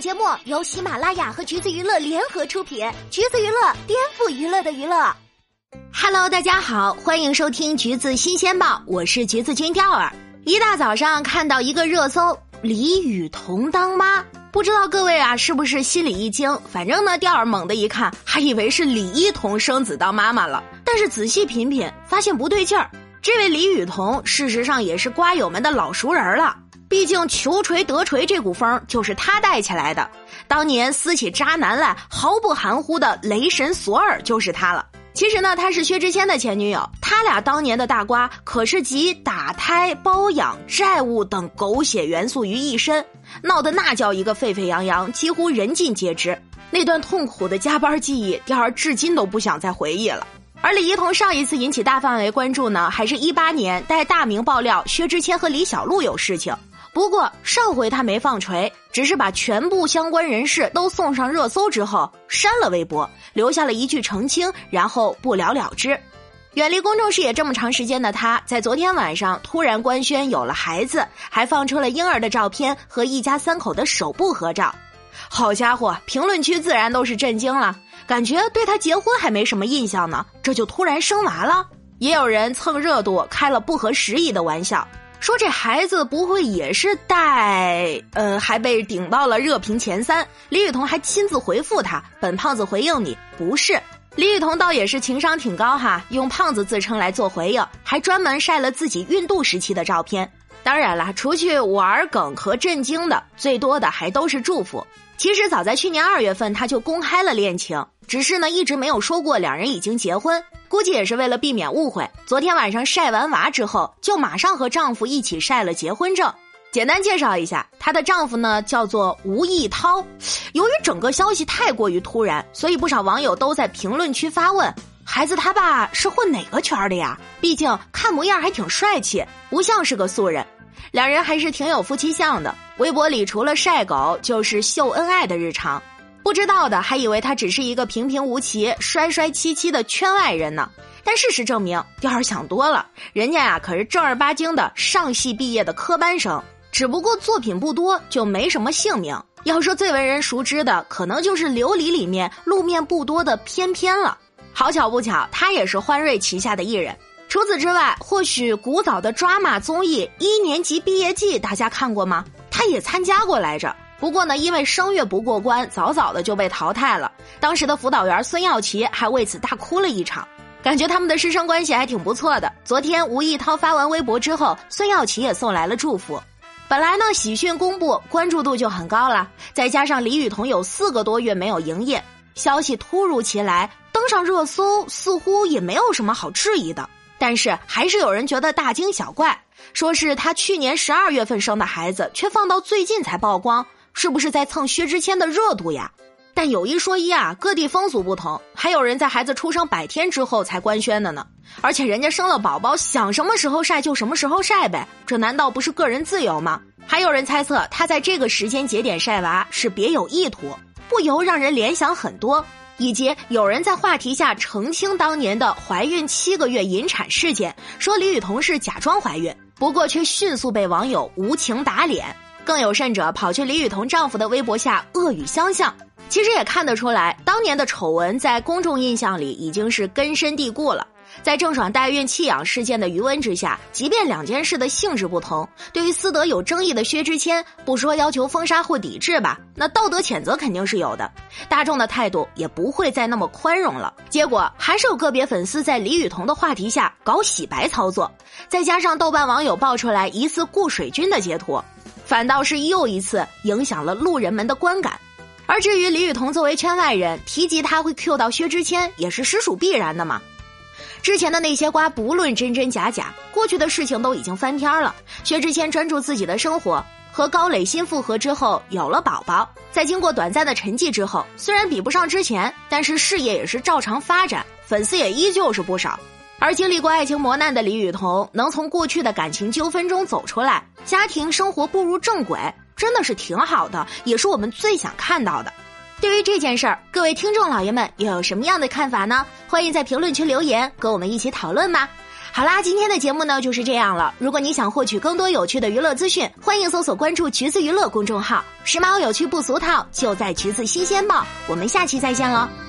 节目由喜马拉雅和橘子娱乐联合出品，橘子娱乐颠覆娱乐的娱乐。Hello，大家好，欢迎收听橘子新鲜报，我是橘子君钓儿。一大早上看到一个热搜，李雨桐当妈，不知道各位啊是不是心里一惊？反正呢，钓儿猛地一看，还以为是李一桐生子当妈妈了。但是仔细品品，发现不对劲儿。这位李雨桐，事实上也是瓜友们的老熟人了。毕竟求锤得锤这股风就是他带起来的。当年撕起渣男来毫不含糊的雷神索尔就是他了。其实呢，他是薛之谦的前女友。他俩当年的大瓜可是集打胎、包养、债务等狗血元素于一身，闹得那叫一个沸沸扬扬，几乎人尽皆知。那段痛苦的加班记忆，钓儿至今都不想再回忆了。而李一桐上一次引起大范围关注呢，还是一八年带大明爆料薛之谦和李小璐有事情。不过上回他没放锤，只是把全部相关人士都送上热搜之后删了微博，留下了一句澄清，然后不了了之。远离公众视野这么长时间的他，在昨天晚上突然官宣有了孩子，还放出了婴儿的照片和一家三口的首部合照。好家伙，评论区自然都是震惊了，感觉对他结婚还没什么印象呢，这就突然生娃了。也有人蹭热度开了不合时宜的玩笑。说这孩子不会也是带……呃，还被顶到了热评前三。李雨桐还亲自回复他：“本胖子回应你，不是。”李雨桐倒也是情商挺高哈，用胖子自称来做回应，还专门晒了自己孕肚时期的照片。当然啦，除去玩梗和震惊的，最多的还都是祝福。其实早在去年二月份，他就公开了恋情，只是呢一直没有说过两人已经结婚。估计也是为了避免误会，昨天晚上晒完娃之后，就马上和丈夫一起晒了结婚证。简单介绍一下，她的丈夫呢叫做吴亦涛。由于整个消息太过于突然，所以不少网友都在评论区发问：孩子他爸是混哪个圈的呀？毕竟看模样还挺帅气，不像是个素人。两人还是挺有夫妻相的，微博里除了晒狗，就是秀恩爱的日常。不知道的还以为他只是一个平平无奇、衰衰戚戚的圈外人呢。但事实证明，钓儿想多了，人家呀可是正儿八经的上戏毕业的科班生，只不过作品不多，就没什么姓名。要说最为人熟知的，可能就是《琉璃》里面露面不多的翩翩了。好巧不巧，他也是欢瑞旗下的艺人。除此之外，或许古早的抓马综艺《一年级毕业季》，大家看过吗？他也参加过来着。不过呢，因为声乐不过关，早早的就被淘汰了。当时的辅导员孙耀琦还为此大哭了一场，感觉他们的师生关系还挺不错的。昨天吴亦涛发完微博之后，孙耀琦也送来了祝福。本来呢，喜讯公布关注度就很高了，再加上李雨桐有四个多月没有营业，消息突如其来登上热搜，似乎也没有什么好质疑的。但是还是有人觉得大惊小怪，说是他去年十二月份生的孩子，却放到最近才曝光。是不是在蹭薛之谦的热度呀？但有一说一啊，各地风俗不同，还有人在孩子出生百天之后才官宣的呢。而且人家生了宝宝，想什么时候晒就什么时候晒呗，这难道不是个人自由吗？还有人猜测他在这个时间节点晒娃是别有意图，不由让人联想很多。以及有人在话题下澄清当年的怀孕七个月引产事件，说李雨桐是假装怀孕，不过却迅速被网友无情打脸。更有甚者，跑去李雨桐丈夫的微博下恶语相向。其实也看得出来，当年的丑闻在公众印象里已经是根深蒂固了。在郑爽代孕弃养事件的余温之下，即便两件事的性质不同，对于私德有争议的薛之谦，不说要求封杀或抵制吧，那道德谴责肯定是有的。大众的态度也不会再那么宽容了。结果还是有个别粉丝在李雨桐的话题下搞洗白操作，再加上豆瓣网友爆出来疑似顾水军的截图。反倒是又一次影响了路人们的观感，而至于李雨桐作为圈外人提及他会 Q 到薛之谦，也是实属必然的嘛。之前的那些瓜不论真真假假，过去的事情都已经翻篇了。薛之谦专注自己的生活，和高磊新复合之后有了宝宝，在经过短暂的沉寂之后，虽然比不上之前，但是事业也是照常发展，粉丝也依旧是不少。而经历过爱情磨难的李雨桐，能从过去的感情纠纷中走出来，家庭生活步入正轨，真的是挺好的，也是我们最想看到的。对于这件事儿，各位听众老爷们又有什么样的看法呢？欢迎在评论区留言，跟我们一起讨论吧。好啦，今天的节目呢就是这样了。如果你想获取更多有趣的娱乐资讯，欢迎搜索关注“橘子娱乐”公众号，时髦有趣不俗套，就在橘子新鲜报。我们下期再见喽。